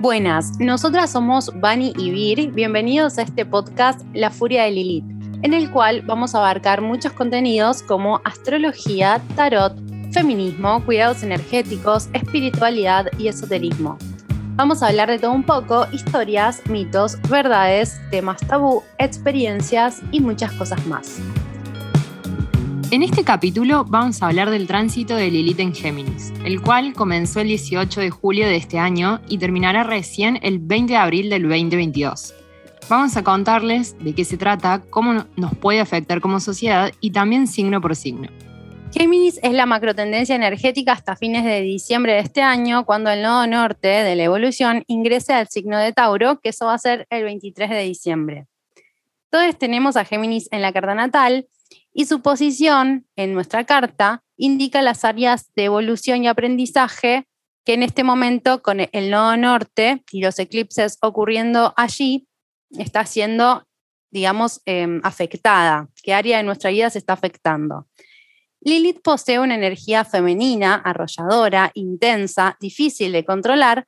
Buenas, nosotras somos Bani y Vir. Bienvenidos a este podcast La Furia de Lilith, en el cual vamos a abarcar muchos contenidos como astrología, tarot, feminismo, cuidados energéticos, espiritualidad y esoterismo. Vamos a hablar de todo un poco, historias, mitos, verdades, temas tabú, experiencias y muchas cosas más. En este capítulo vamos a hablar del tránsito de Lilith en Géminis, el cual comenzó el 18 de julio de este año y terminará recién el 20 de abril del 2022. Vamos a contarles de qué se trata, cómo nos puede afectar como sociedad y también signo por signo. Géminis es la macrotendencia energética hasta fines de diciembre de este año, cuando el nodo norte de la evolución ingrese al signo de Tauro, que eso va a ser el 23 de diciembre. Todos tenemos a Géminis en la carta natal, y su posición en nuestra carta indica las áreas de evolución y aprendizaje que en este momento con el nodo norte y los eclipses ocurriendo allí está siendo, digamos, em, afectada. ¿Qué área de nuestra vida se está afectando? Lilith posee una energía femenina, arrolladora, intensa, difícil de controlar,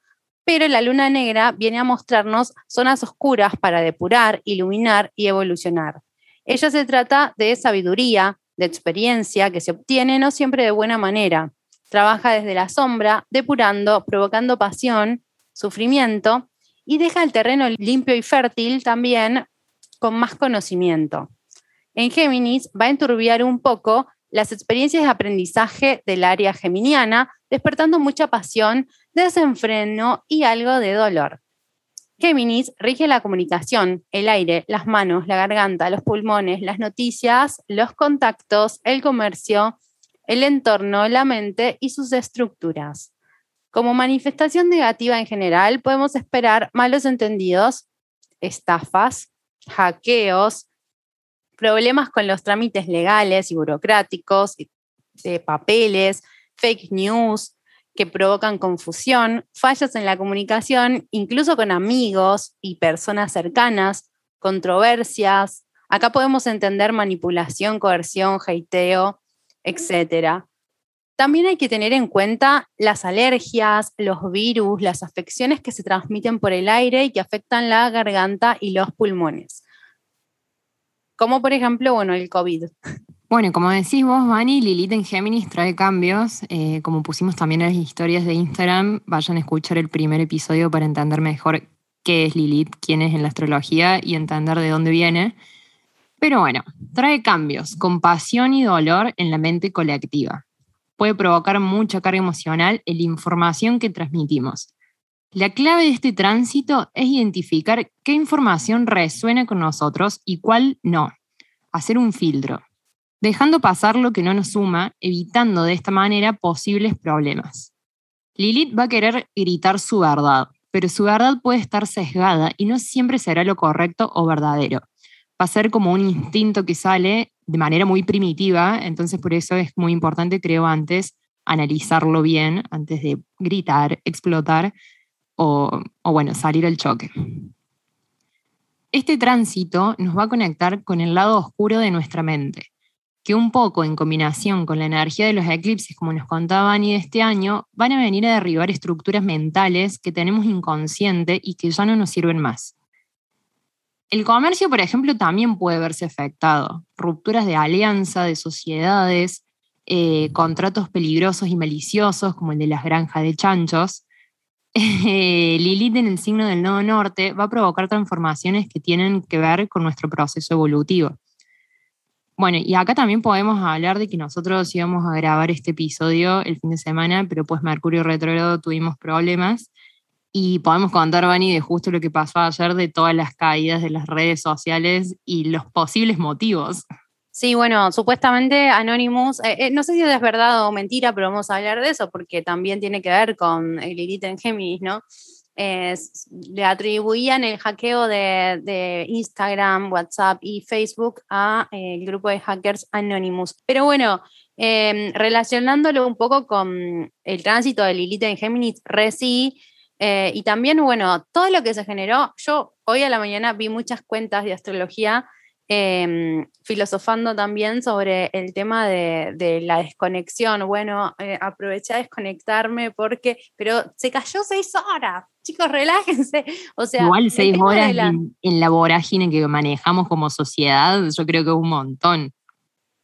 pero la luna negra viene a mostrarnos zonas oscuras para depurar, iluminar y evolucionar. Ella se trata de sabiduría, de experiencia que se obtiene no siempre de buena manera. Trabaja desde la sombra, depurando, provocando pasión, sufrimiento y deja el terreno limpio y fértil también con más conocimiento. En Géminis va a enturbiar un poco las experiencias de aprendizaje del área geminiana, despertando mucha pasión, desenfreno y algo de dolor. Géminis rige la comunicación, el aire, las manos, la garganta, los pulmones, las noticias, los contactos, el comercio, el entorno, la mente y sus estructuras. Como manifestación negativa en general, podemos esperar malos entendidos, estafas, hackeos, problemas con los trámites legales y burocráticos, de papeles, fake news, que provocan confusión, fallas en la comunicación, incluso con amigos y personas cercanas, controversias. Acá podemos entender manipulación, coerción, heiteo, etc. También hay que tener en cuenta las alergias, los virus, las afecciones que se transmiten por el aire y que afectan la garganta y los pulmones. Como por ejemplo, bueno, el COVID. Bueno, como decís vos, Vani, Lilith en Géminis trae cambios. Eh, como pusimos también en las historias de Instagram, vayan a escuchar el primer episodio para entender mejor qué es Lilith, quién es en la astrología y entender de dónde viene. Pero bueno, trae cambios, compasión y dolor en la mente colectiva. Puede provocar mucha carga emocional en la información que transmitimos. La clave de este tránsito es identificar qué información resuena con nosotros y cuál no. Hacer un filtro dejando pasar lo que no nos suma, evitando de esta manera posibles problemas. Lilith va a querer gritar su verdad, pero su verdad puede estar sesgada y no siempre será lo correcto o verdadero. Va a ser como un instinto que sale de manera muy primitiva, entonces por eso es muy importante, creo, antes analizarlo bien, antes de gritar, explotar o, bueno, salir al choque. Este tránsito nos va a conectar con el lado oscuro de nuestra mente, que un poco en combinación con la energía de los eclipses, como nos contaban y de este año, van a venir a derribar estructuras mentales que tenemos inconsciente y que ya no nos sirven más. El comercio, por ejemplo, también puede verse afectado. Rupturas de alianza, de sociedades, eh, contratos peligrosos y maliciosos, como el de las granjas de chanchos. Lilith en el signo del nodo norte va a provocar transformaciones que tienen que ver con nuestro proceso evolutivo. Bueno, y acá también podemos hablar de que nosotros íbamos a grabar este episodio el fin de semana, pero pues Mercurio retrógrado tuvimos problemas. Y podemos contar, Vani, de justo lo que pasó ayer, de todas las caídas de las redes sociales y los posibles motivos. Sí, bueno, supuestamente Anonymous, eh, eh, no sé si es verdad o mentira, pero vamos a hablar de eso porque también tiene que ver con el Lilith en Géminis, ¿no? le atribuían el hackeo de, Instagram, WhatsApp y Facebook al eh, grupo de hackers Anonymous. Pero bueno, em, relacionándolo un poco con el tránsito de Lilith en Géminis, Reci, eh, y también, bueno, todo lo que se generó, yo hoy a la mañana vi muchas cuentas de astrología em, filosofando también sobre el tema de, la desconexión. Bueno, eh, aproveché a desconectarme porque, pero se cayó seis horas. Chicos, relájense. O sea, igual seis horas en, la vorágine que manejamos como sociedad, yo creo que es un montón.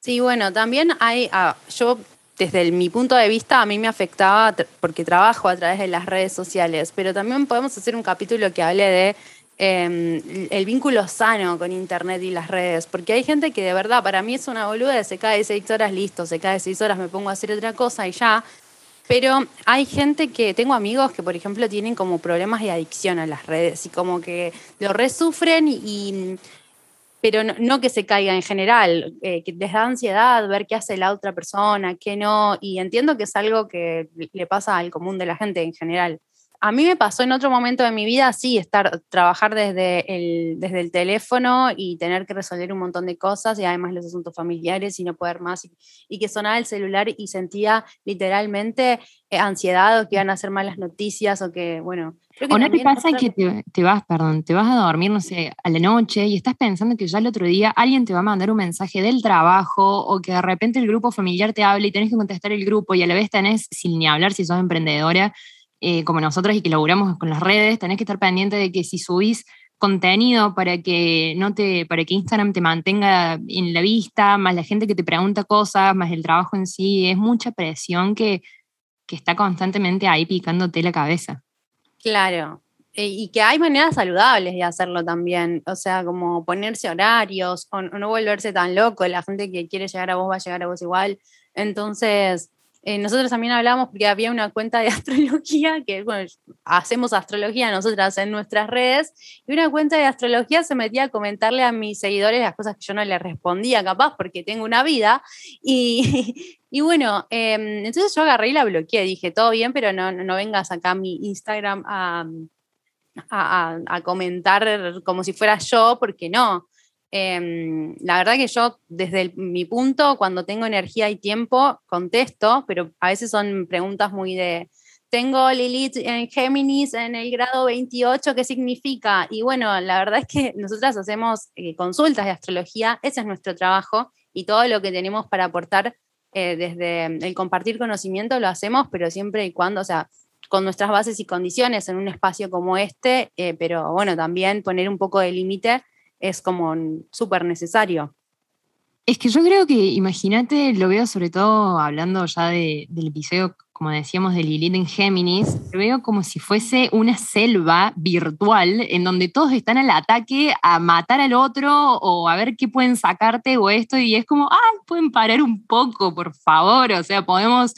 Sí, bueno, también hay, ah, yo desde mi punto de vista, a mí me afectaba porque trabajo a través de las redes sociales, pero también podemos hacer un capítulo que hable de em, el vínculo sano con Internet y las redes, porque hay gente que de verdad, para mí es una boluda, se cae seis horas, listo, se cae seis horas, me pongo a hacer otra cosa y ya. Pero hay gente que, tengo amigos que, por ejemplo, tienen como problemas de adicción a las redes y como que lo resufren y pero no, que se caiga en general, eh, que les da ansiedad ver qué hace la otra persona, qué no, y entiendo que es algo que le pasa al común de la gente en general. A mí me pasó en otro momento de mi vida, sí, estar, trabajar desde el, desde el teléfono y tener que resolver un montón de cosas y además los asuntos familiares y no poder más y, y que sonaba el celular y sentía literalmente eh, ansiedad o que iban a hacer malas noticias o que, bueno, ¿O no te pasa que te, vas, perdón, te vas a dormir, no sé, a la noche y estás pensando que ya el otro día alguien te va a mandar un mensaje del trabajo o que de repente el grupo familiar te habla y tenés que contestar el grupo y a la vez tenés, sin ni hablar si sos emprendedora, eh, como nosotros y que laburamos con las redes, tenés que estar pendiente de que si subís contenido para que no para que Instagram te mantenga en la vista, más la gente que te pregunta cosas, más el trabajo en sí, es mucha presión que, que está constantemente ahí picándote la cabeza. Claro, e, y que hay maneras saludables de hacerlo también, o sea, como ponerse horarios o, no volverse tan loco, la gente que quiere llegar a vos va a llegar a vos igual. Entonces, eh, nosotros también hablamos porque había una cuenta de astrología, que bueno, hacemos astrología nosotras en nuestras redes, y una cuenta de astrología se metía a comentarle a mis seguidores las cosas que yo no les respondía capaz porque tengo una vida, y, y bueno, em, entonces yo agarré y la bloqueé, dije, todo bien, pero no, no vengas acá a mi Instagram a, a, a comentar como si fuera yo, porque no. Em, la verdad que yo, desde mi punto, cuando tengo energía y tiempo, contesto, pero a veces son preguntas muy de, tengo Lilith en Géminis en el grado 28, ¿qué significa? Y bueno, la verdad es que nosotras hacemos eh, consultas de astrología, ese es nuestro trabajo y todo lo que tenemos para aportar eh, desde el compartir conocimiento lo hacemos, pero siempre y cuando, o sea, con nuestras bases y condiciones en un espacio como este, eh, pero bueno, también poner un poco de límite es como súper necesario. Es que yo creo que, imagínate, lo veo sobre todo hablando ya del episodio, como decíamos, de Lilith en Géminis, lo veo como si fuese una selva virtual en donde todos están al ataque a matar al otro o a ver qué pueden sacarte o esto, y es como, ay, pueden parar un poco, por favor, o sea, podemos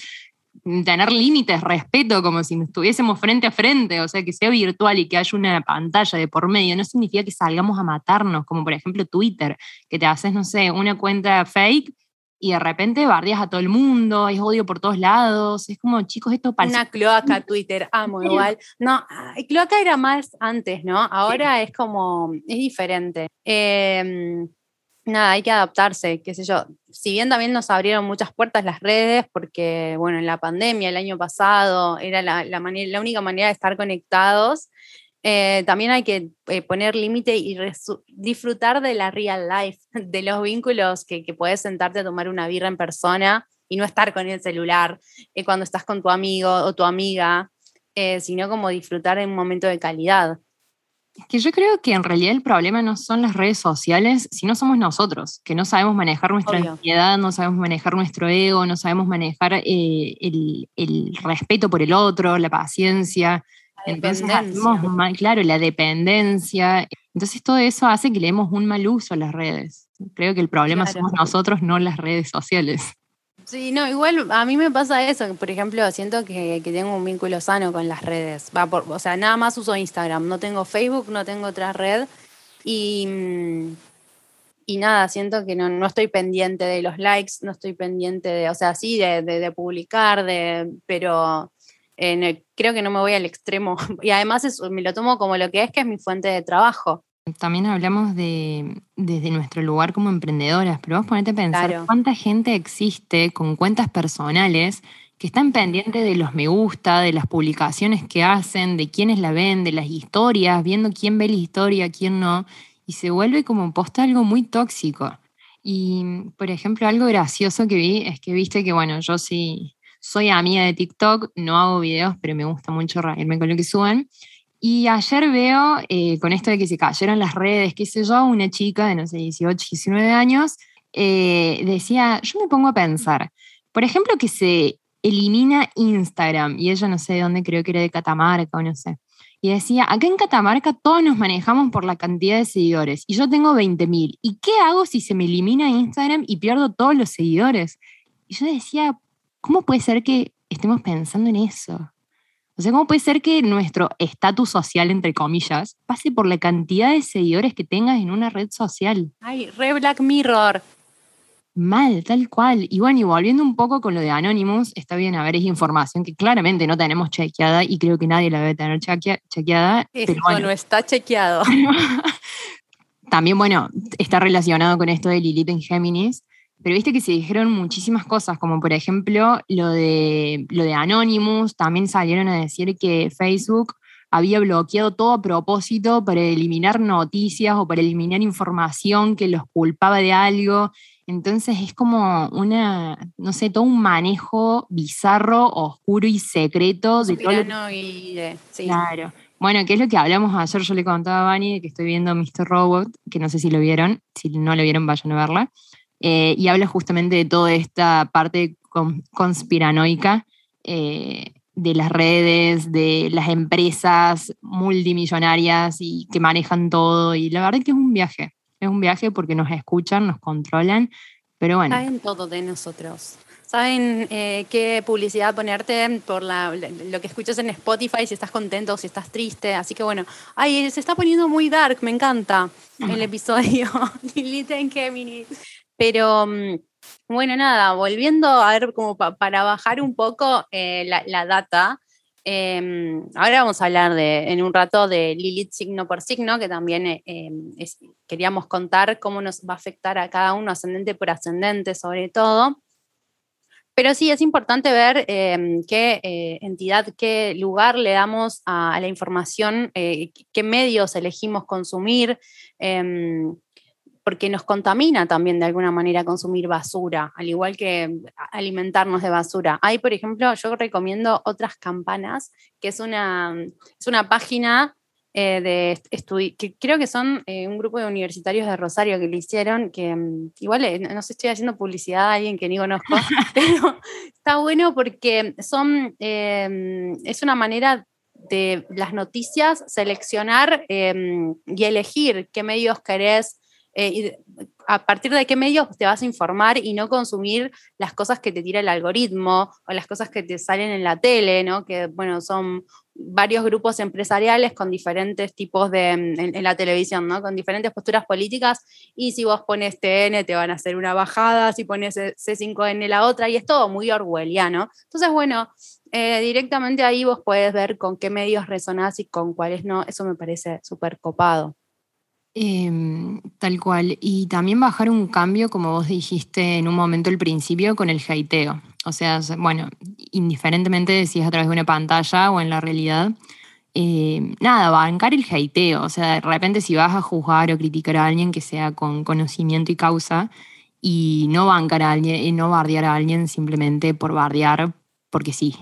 tener límites, respeto, como si estuviésemos frente a frente, o sea, que sea virtual y que haya una pantalla de por medio, no significa que salgamos a matarnos, como por ejemplo Twitter, que te haces, no sé, una cuenta fake y de repente bardeas a todo el mundo, es odio por todos lados, es como, chicos, esto parece... Una cloaca Twitter, amo igual. No, cloaca era más antes, ¿no? Ahora es como, es diferente. Eh, nada, hay que adaptarse, qué sé yo. Si bien también nos abrieron muchas puertas las redes, porque, bueno, en la pandemia el año pasado era la, única manera de estar conectados, eh, también hay que eh, poner límite y disfrutar de la real life, de los vínculos que, puedes sentarte a tomar una birra en persona y no estar con el celular eh, cuando estás con tu amigo o tu amiga, sino como disfrutar en un momento de calidad que yo creo que en realidad el problema no son las redes sociales, sino somos nosotros, que no sabemos manejar nuestra ansiedad, no sabemos manejar nuestro ego, no sabemos manejar eh, el, respeto por el otro, la paciencia. Entonces claro, la dependencia. Entonces todo eso hace que le demos un mal uso a las redes. Creo que el problema somos nosotros, no las redes sociales. Sí, no, igual a mí me pasa eso, por ejemplo, siento que, tengo un vínculo sano con las redes. Va por, o sea, nada más uso Instagram, no tengo Facebook, no tengo otra red y, y nada, siento que no, estoy pendiente de los likes, no estoy pendiente de, o sea, sí, de, publicar, de, pero creo que no me voy al extremo. Y además me lo tomo como lo que es, que es mi fuente de trabajo. También hablamos de, desde nuestro lugar como emprendedoras, pero vos ponete a pensar cuánta gente existe con cuentas personales que están pendientes de los me gusta, de las publicaciones que hacen, de quiénes la ven, de las historias, viendo quién ve la historia, quién no. y se vuelve como posta algo muy tóxico. Y, por ejemplo, algo gracioso que vi es que viste que, bueno, yo sí soy amiga de TikTok, no hago videos, pero me gusta mucho reírme con lo que suben. Y ayer veo, eh, con esto de que se cayeron las redes, qué sé yo, una chica de, no sé, 18, 19 años, eh, decía, yo me pongo a pensar, por ejemplo, que se elimina Instagram, y ella no sé de dónde, creo que era de Catamarca o no sé. Y decía, acá en Catamarca todos nos manejamos por la cantidad de seguidores y yo tengo 20.000. ¿Y qué hago si se me elimina Instagram y pierdo todos los seguidores? Y yo decía, ¿cómo puede ser que estemos pensando en eso? O sea, ¿cómo puede ser que nuestro estatus social, entre comillas, pase por la cantidad de seguidores que tengas en una red social? Ay, re Black Mirror. Mal, tal cual. Y bueno, y volviendo un poco con lo de Anonymous, está bien, a ver, es información que claramente no tenemos chequeada y creo que nadie la debe tener chequeada. Eso no está chequeado. También, bueno, está relacionado con esto de Lilith en Géminis, pero viste que se dijeron muchísimas cosas, como por ejemplo lo de, lo de Anonymous, también salieron a decir que Facebook había bloqueado todo a propósito para eliminar noticias o para eliminar información que los culpaba de algo. Entonces es como una, no sé, todo un manejo bizarro, oscuro y secreto de todo. Claro. Bueno, ¿qué es lo que hablamos ayer? Yo le contaba a Vani que estoy viendo Mr. Robot, que no sé si lo vieron, si no lo vieron vayan a verla. Eh, y habla justamente de toda esta parte conspiranoica eh, de las redes, de las empresas multimillonarias y que manejan todo. Y la verdad es que es un viaje, es un viaje porque nos escuchan, nos controlan, pero bueno. Saben todo de nosotros. Saben eh, qué publicidad ponerte por lo que escuchas en Spotify, si estás contento si estás triste. Así que bueno, ay, se está poniendo muy dark, me encanta el episodio. Lilith en Gemini. Pero mm, bueno, nada, volviendo a ver como para bajar un poco eh, la, data. Em, ahora vamos a hablar de, en un rato de Lilith signo por signo, que también eh, em, queríamos contar cómo nos va a afectar a cada uno ascendente por ascendente sobre todo. Pero sí, es importante ver em, qué eh, entidad, qué lugar le damos a la información, qué medios elegimos consumir porque nos contamina también de alguna manera consumir basura, al igual que alimentarnos de basura. Hay, por ejemplo, yo recomiendo otras campanas, que es una, es una página eh, de que creo que son eh, un grupo de universitarios de Rosario que le hicieron, que mm, igual eh, no sé, estoy haciendo publicidad a alguien que ni conozco, pero está bueno porque son, em, es una manera de las noticias seleccionar em, y elegir qué medios querés eh, a partir de qué medios te vas a informar y no consumir las cosas que te tira el algoritmo o las cosas que te salen en la tele, ¿no? Que, bueno, son varios grupos empresariales con diferentes tipos de, en, la televisión, ¿no? Con diferentes posturas políticas y si vos pones TN te van a hacer una bajada, si pones C5N la otra y es todo muy orwelliano. Entonces, bueno, eh, directamente ahí vos puedes ver con qué medios resonás y con cuáles no, eso me parece súper copado. Em, tal cual. Y también bajar un cambio, como vos dijiste en un momento al principio, con el hateo. O sea, bueno, indiferentemente de si es a través de una pantalla o en la realidad, em, nada, bancar el hateo. O sea, de repente si vas a juzgar o criticar a alguien que sea con conocimiento y causa, y no bancar a alguien, y no bardear a alguien simplemente por bardear, porque sí,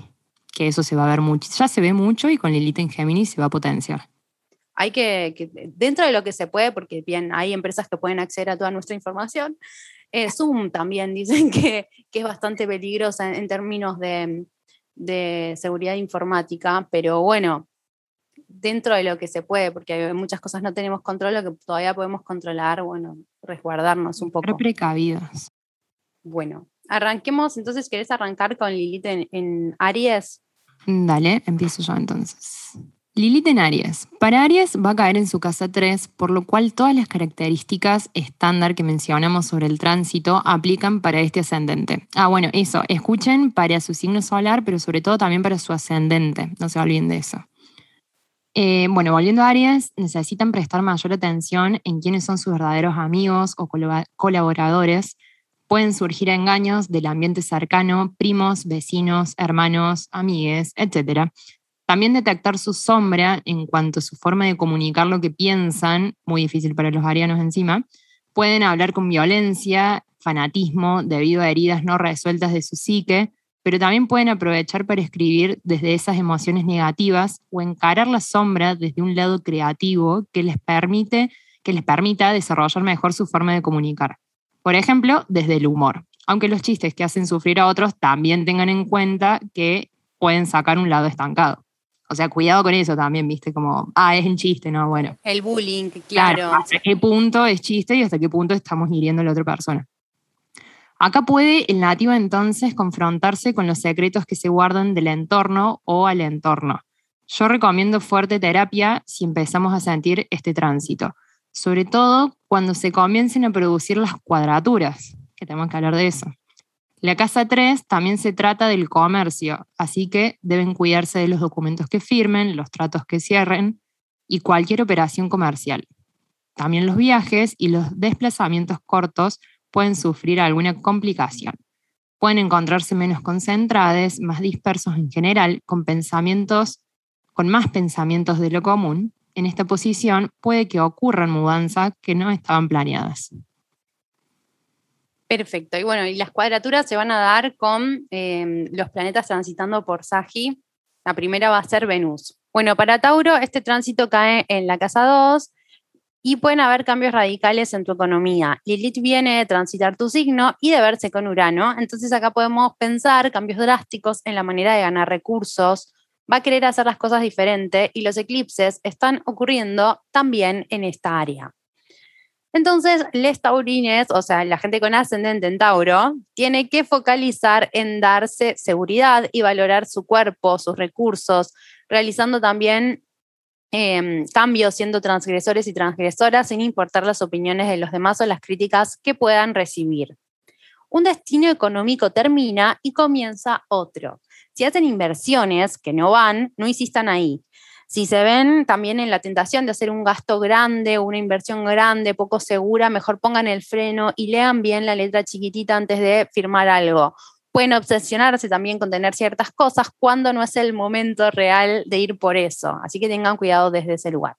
que eso se va a ver mucho. Ya se ve mucho y con Lilith en Géminis se va a potenciar hay que, dentro de lo que se puede, porque bien, hay empresas que pueden acceder a toda nuestra información, eh, Zoom también dicen que, es bastante peligrosa en, términos de, seguridad informática, pero bueno, dentro de lo que se puede, porque hay muchas cosas no tenemos control, lo que todavía podemos controlar, bueno, resguardarnos un poco. precavidos. Bueno, arranquemos, entonces, ¿querés arrancar con Lilith en, en Aries? Dale, empiezo yo entonces. Lilith en Aries. Para Aries va a caer en su casa 3, por lo cual todas las características estándar que mencionamos sobre el tránsito aplican para este ascendente. Ah, bueno, eso, escuchen para su signo solar, pero sobre todo también para su ascendente, no se olviden de eso. Eh, bueno, volviendo a Aries, necesitan prestar mayor atención en quiénes son sus verdaderos amigos o colaboradores. Pueden surgir engaños del ambiente cercano, primos, vecinos, hermanos, amigues, etc También detectar su sombra en cuanto a su forma de comunicar lo que piensan, muy difícil para los arianos encima. Pueden hablar con violencia, fanatismo, debido a heridas no resueltas de su psique, pero también pueden aprovechar para escribir desde esas emociones negativas o encarar la sombra desde un lado creativo que les, permite, que les permita desarrollar mejor su forma de comunicar. Por ejemplo, desde el humor. Aunque los chistes que hacen sufrir a otros también tengan en cuenta que pueden sacar un lado estancado. O sea, cuidado con eso también, viste, como, ah, es el chiste, ¿no? Bueno. El bullying, claro. ¿Hasta qué punto es chiste y hasta qué punto estamos hiriendo a la otra persona? Acá puede el nativo entonces confrontarse con los secretos que se guardan del entorno o al entorno. Yo recomiendo fuerte terapia si empezamos a sentir este tránsito, sobre todo cuando se comiencen a producir las cuadraturas, que tenemos que hablar de eso. La casa 3 también se trata del comercio, así que deben cuidarse de los documentos que firmen, los tratos que cierren y cualquier operación comercial. También los viajes y los desplazamientos cortos pueden sufrir alguna complicación. Pueden encontrarse menos concentrados, más dispersos en general, con pensamientos, con más pensamientos de lo común. En esta posición puede que ocurran mudanzas que no estaban planeadas. Perfecto. Y bueno, y las cuadraturas se van a dar con em, los planetas transitando por Sagi. La primera va a ser Venus. Bueno, para Tauro, este tránsito cae en la casa 2 y pueden haber cambios radicales en tu economía. Lilith viene de transitar tu signo y de verse con Urano. Entonces acá podemos pensar cambios drásticos en la manera de ganar recursos. Va a querer hacer las cosas diferente y los eclipses están ocurriendo también en esta área. Entonces, les taurines, o sea, la gente con ascendente en Tauro, tiene que focalizar en darse seguridad y valorar su cuerpo, sus recursos, realizando también em, cambios siendo transgresores y transgresoras sin importar las opiniones de los demás o las críticas que puedan recibir. Un destino económico termina y comienza otro. Si hacen inversiones que no van, no insistan ahí. Si se ven también en la tentación de hacer un gasto grande una inversión grande, poco segura, mejor pongan el freno y lean bien la letra chiquitita antes de firmar algo. Pueden obsesionarse también con tener ciertas cosas cuando no es el momento real de ir por eso. Así que tengan cuidado desde ese lugar.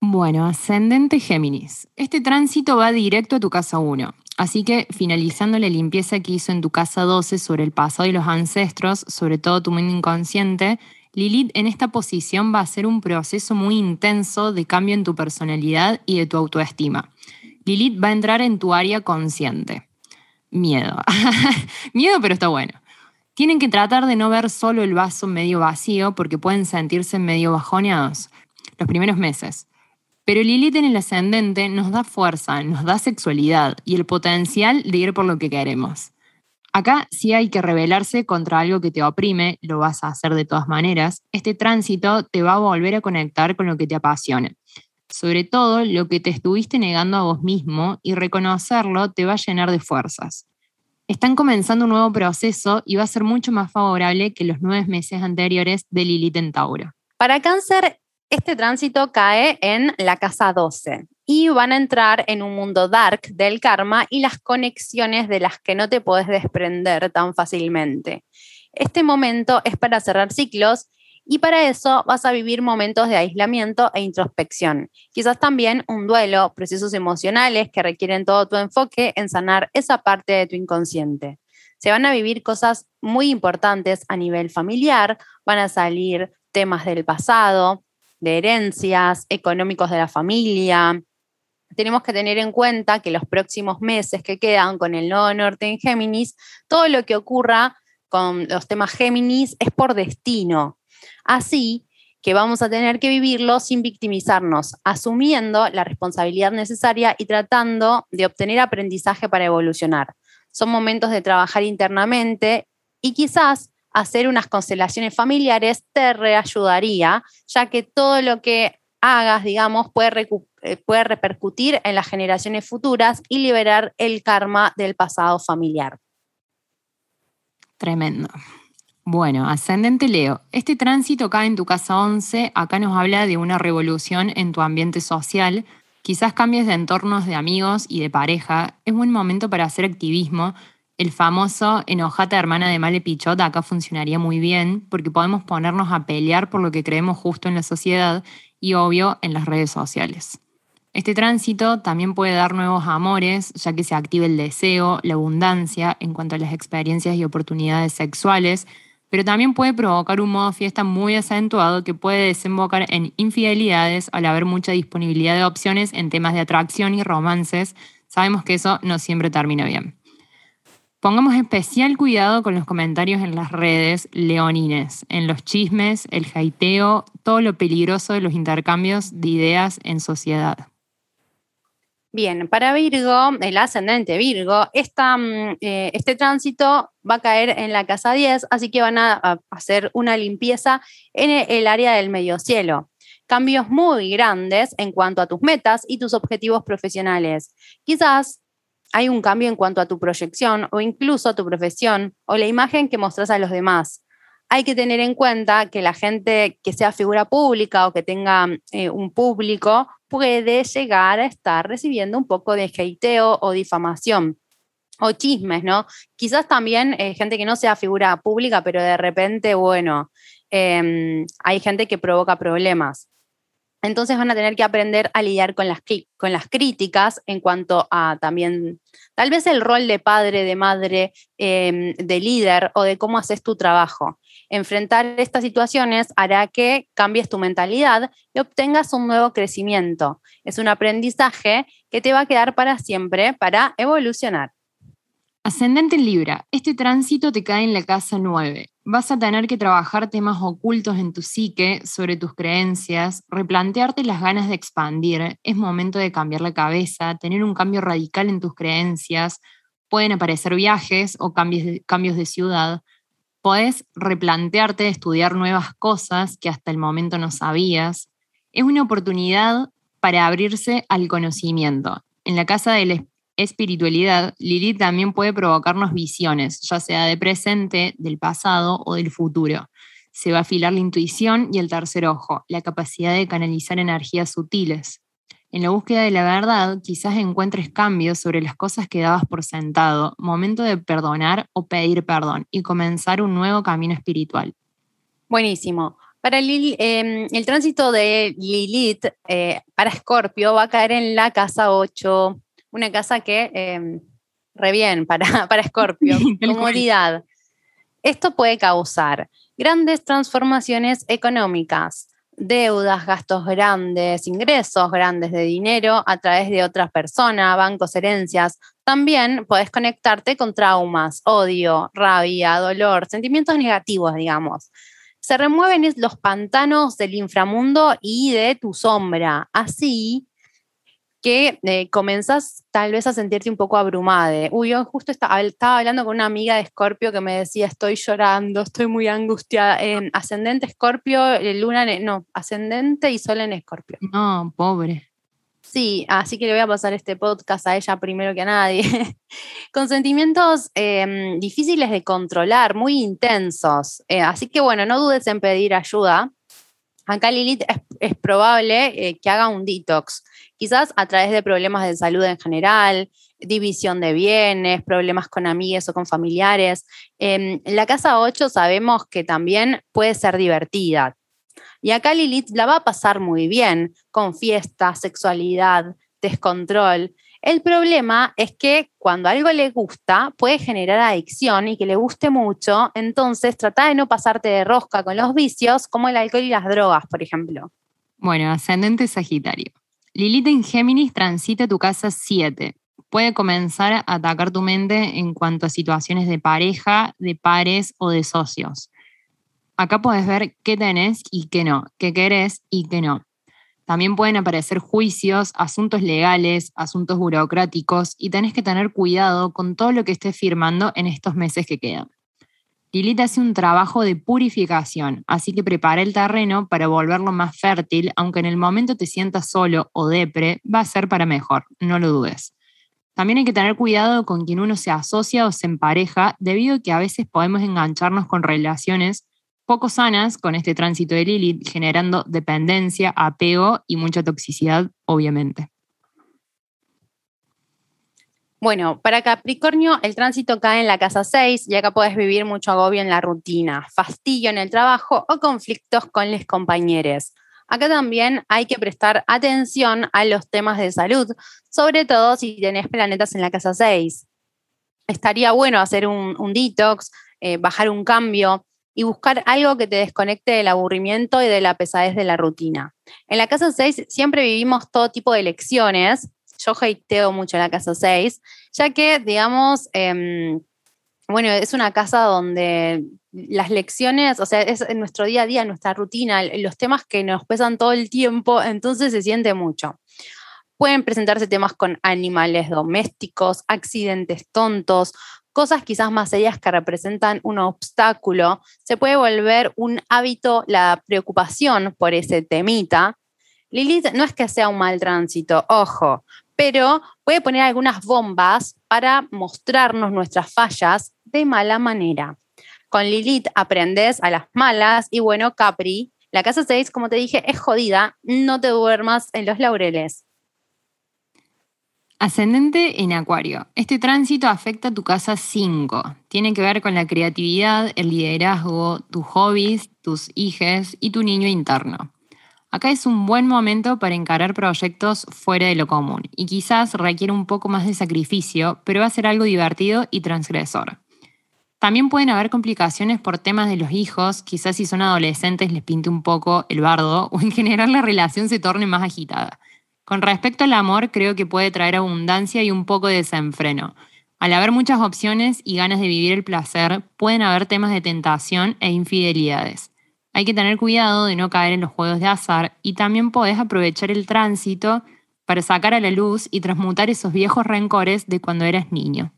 Bueno, ascendente Géminis. Este tránsito va directo a tu casa 1. Así que finalizando la limpieza que hizo en tu casa 12 sobre el pasado y los ancestros, sobre todo tu mente inconsciente, Lilith en esta posición va a ser un proceso muy intenso de cambio en tu personalidad y de tu autoestima. Lilith va a entrar en tu área consciente. Miedo. Miedo, pero está bueno. Tienen que tratar de no ver solo el vaso medio vacío porque pueden sentirse medio bajoneados los primeros meses. Pero Lilith en el ascendente nos da fuerza, nos da sexualidad y el potencial de ir por lo que queremos. Acá si hay que rebelarse contra algo que te oprime, lo vas a hacer de todas maneras. Este tránsito te va a volver a conectar con lo que te apasiona. Sobre todo lo que te estuviste negando a vos mismo y reconocerlo te va a llenar de fuerzas. Están comenzando un nuevo proceso y va a ser mucho más favorable que los nueve meses anteriores de Lilith en Tauro. Para cáncer, este tránsito cae en la casa 12 y van a entrar en un mundo dark del karma y las conexiones de las que no te puedes desprender tan fácilmente. Este momento es para cerrar ciclos y para eso vas a vivir momentos de aislamiento e introspección. Quizás también un duelo, procesos emocionales que requieren todo tu enfoque en sanar esa parte de tu inconsciente. Se van a vivir cosas muy importantes a nivel familiar, van a salir temas del pasado, de herencias, económicos de la familia. Tenemos que tener en cuenta que los próximos meses que quedan con el nodo norte en Géminis, todo lo que ocurra con los temas Géminis es por destino. Así que vamos a tener que vivirlo sin victimizarnos, asumiendo la responsabilidad necesaria y tratando de obtener aprendizaje para evolucionar. Son momentos de trabajar internamente y quizás hacer unas constelaciones familiares te reayudaría, ya que todo lo que hagas, digamos, puede, eh, puede repercutir en las generaciones futuras y liberar el karma del pasado familiar. Tremendo. Bueno, ascendente Leo, este tránsito cae en tu casa 11, acá nos habla de una revolución en tu ambiente social, quizás cambies de entornos de amigos y de pareja, es buen momento para hacer activismo, El famoso enojata hermana de Male Pichot acá funcionaría muy bien porque podemos ponernos a pelear por lo que creemos justo en la sociedad y obvio en las redes sociales. Este tránsito también puede dar nuevos amores, ya que se activa el deseo, la abundancia en cuanto a las experiencias y oportunidades sexuales, pero también puede provocar un modo fiesta muy acentuado que puede desembocar en infidelidades al haber mucha disponibilidad de opciones en temas de atracción y romances. Sabemos que eso no siempre termina bien. Pongamos especial cuidado con los comentarios en las redes leonines, en los chismes, el jaiteo, todo lo peligroso de los intercambios de ideas en sociedad. Bien, para Virgo, el ascendente Virgo, mm, eh, este tránsito va a caer en la casa 10, así que van a, hacer una limpieza en el área del medio cielo. Cambios muy grandes en cuanto a tus metas y tus objetivos profesionales. Quizás hay un cambio en cuanto a tu proyección o incluso a tu profesión o la imagen que mostras a los demás. Hay que tener en cuenta que la gente que sea figura pública o que tenga eh, un público puede llegar a estar recibiendo un poco de hateo o difamación o chismes, ¿no? Quizás también eh, gente que no sea figura pública, pero de repente, bueno, em, hay gente que provoca problemas. Entonces van a tener que aprender a lidiar con las, críticas en cuanto a también, tal vez el rol de padre, de madre, em, de líder o de cómo haces tu trabajo. Enfrentar estas situaciones hará que cambies tu mentalidad y obtengas un nuevo crecimiento. Es un aprendizaje que te va a quedar para siempre para evolucionar. Ascendente en Libra, este tránsito te cae en la casa 9. Vas a tener que trabajar temas ocultos en tu psique sobre tus creencias, replantearte las ganas de expandir. Es momento de cambiar la cabeza, tener un cambio radical en tus creencias. Pueden aparecer viajes o cambios cambios de ciudad. Puedes replantearte estudiar nuevas cosas que hasta el momento no sabías. Es una oportunidad para abrirse al conocimiento. En la casa del espiritualidad, Lilith también puede provocarnos visiones, ya sea de presente, del pasado o del futuro. Se va a afilar la intuición y el tercer ojo, la capacidad de canalizar energías sutiles. En la búsqueda de la verdad, quizás encuentres cambios sobre las cosas que dabas por sentado, momento de perdonar o pedir perdón y comenzar un nuevo camino espiritual. Buenísimo. Para em, el tránsito de Lilith eh, para Escorpio va a caer en la casa 8, una casa que, eh, re bien, para, para Scorpio, comodidad. Esto puede causar grandes transformaciones económicas, deudas, gastos grandes, ingresos grandes de dinero a través de otras personas, bancos, herencias. También puedes conectarte con traumas, odio, rabia, dolor, sentimientos negativos, digamos. Se remueven los pantanos del inframundo y de tu sombra. Así que eh, comenzás tal vez a sentirte un poco abrumada. Uy, yo justo estaba, hablando con una amiga de Escorpio que me decía, estoy llorando, estoy muy angustiada. ascendente Escorpio, eh, luna, no, ascendente y sol en Escorpio. No, pobre. Sí, así que le voy a pasar este podcast a ella primero que a nadie. con sentimientos em, difíciles de controlar, muy intensos. Eh, así que bueno, no dudes en pedir ayuda. Acá Lilith es, probable que haga un detox quizás a través de problemas de salud en general, división de bienes, problemas con amigas o con familiares. En la casa 8 sabemos que también puede ser divertida. Y acá Lilith la va a pasar muy bien, con fiesta, sexualidad, descontrol. El problema es que cuando algo le gusta puede generar adicción y que le guste mucho, entonces trata de no pasarte de rosca con los vicios como el alcohol y las drogas, por ejemplo. Bueno, ascendente Sagitario. Lilith en Géminis transita tu casa 7. Puede comenzar a atacar tu mente en cuanto a situaciones de pareja, de pares o de socios. Acá puedes ver qué tenés y qué no, qué querés y qué no. También pueden aparecer juicios, asuntos legales, asuntos burocráticos y tenés que tener cuidado con todo lo que estés firmando en estos meses que quedan. Lilith hace un trabajo de purificación, así que prepara el terreno para volverlo más fértil, aunque en el momento te sientas solo o depre, va a ser para mejor, no lo dudes. También hay que tener cuidado con quien uno se asocia o se empareja, debido a que a veces podemos engancharnos con relaciones poco sanas con este tránsito de Lilith, generando dependencia, apego y mucha toxicidad, obviamente. Bueno, para Capricornio el tránsito cae en la casa 6 y acá puedes vivir mucho agobio en la rutina, fastidio en el trabajo o conflictos con los compañeros. Acá también hay que prestar atención a los temas de salud, sobre todo si tenés planetas en la casa 6. Estaría bueno hacer un, detox, eh, bajar un cambio y buscar algo que te desconecte del aburrimiento y de la pesadez de la rutina. En la casa 6 siempre vivimos todo tipo de lecciones yo hateo mucho la casa 6, ya que, digamos, em, bueno, es una casa donde las lecciones, o sea, es en nuestro día a día, nuestra rutina, los temas que nos pesan todo el tiempo, entonces se siente mucho. Pueden presentarse temas con animales domésticos, accidentes tontos, cosas quizás más serias que representan un obstáculo. Se puede volver un hábito la preocupación por ese temita. Lilith no es que sea un mal tránsito, ojo, pero puede poner algunas bombas para mostrarnos nuestras fallas de mala manera. Con Lilith aprendes a las malas y bueno, Capri, la casa 6, como te dije, es jodida, no te duermas en los laureles. Ascendente en Acuario. Este tránsito afecta a tu casa 5. Tiene que ver con la creatividad, el liderazgo, tus hobbies, tus hijes y tu niño interno. Acá es un buen momento para encarar proyectos fuera de lo común y quizás requiere un poco más de sacrificio, pero va a ser algo divertido y transgresor. También pueden haber complicaciones por temas de los hijos, quizás si son adolescentes les pinte un poco el bardo o en general la relación se torne más agitada. Con respecto al amor, creo que puede traer abundancia y un poco de desenfreno. Al haber muchas opciones y ganas de vivir el placer, pueden haber temas de tentación e infidelidades. Hay que tener cuidado de no caer en los juegos de azar y también podés aprovechar el tránsito para sacar a la luz y transmutar esos viejos rencores de cuando eras niño.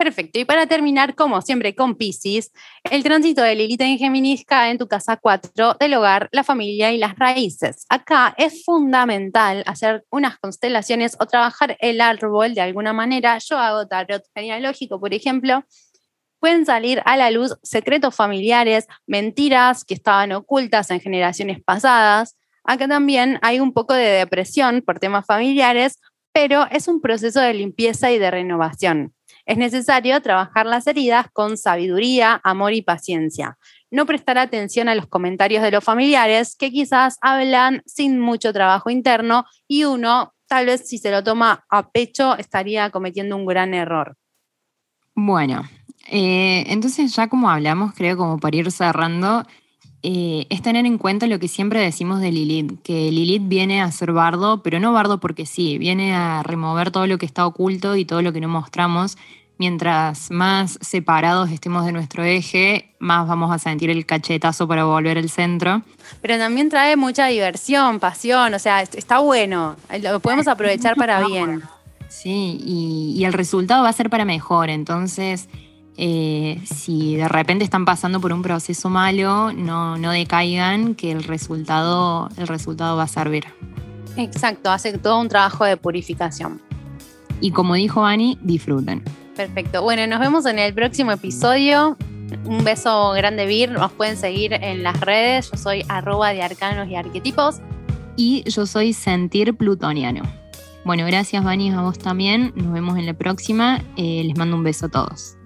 Perfecto. Y para terminar, como siempre con Pisces, el tránsito de Lilith en Géminis cae en tu casa 4 del hogar, la familia y las raíces. Acá es fundamental hacer unas constelaciones o trabajar el árbol de alguna manera. Yo hago tarot genealógico, por ejemplo, pueden salir a la luz secretos familiares, mentiras que estaban ocultas en generaciones pasadas. Acá también hay un poco de depresión por temas familiares, pero es un proceso de limpieza y de renovación. Es necesario trabajar las heridas con sabiduría, amor y paciencia. No prestar atención a los comentarios de los familiares que quizás hablan sin mucho trabajo interno y uno, tal vez si se lo toma a pecho, estaría cometiendo un gran error. Bueno, eh, entonces ya como hablamos, creo como para ir cerrando, eh, es tener en cuenta lo que siempre decimos de Lilith, que Lilith viene a ser bardo, pero no bardo porque sí, viene a remover todo lo que está oculto y todo lo que no mostramos. Mientras más separados estemos de nuestro eje, más vamos a sentir el cachetazo para volver al centro. Pero también trae mucha diversión, pasión, o sea, está bueno, lo podemos aprovechar para bien. Sí, y, y el resultado va a ser para mejor, entonces eh, si de repente están pasando por un proceso malo, no, no decaigan, que el resultado, el resultado va a servir. Exacto, hace todo un trabajo de purificación. Y como dijo Ani, disfruten. Perfecto. Bueno, nos vemos en el próximo episodio. Un beso grande, Vir. Nos pueden seguir en las redes. Yo soy arroba de arcanos y arquetipos. Y yo soy Sentir Plutoniano. Bueno, gracias, Vani, a vos también. Nos vemos en la próxima. Eh, les mando un beso a todos.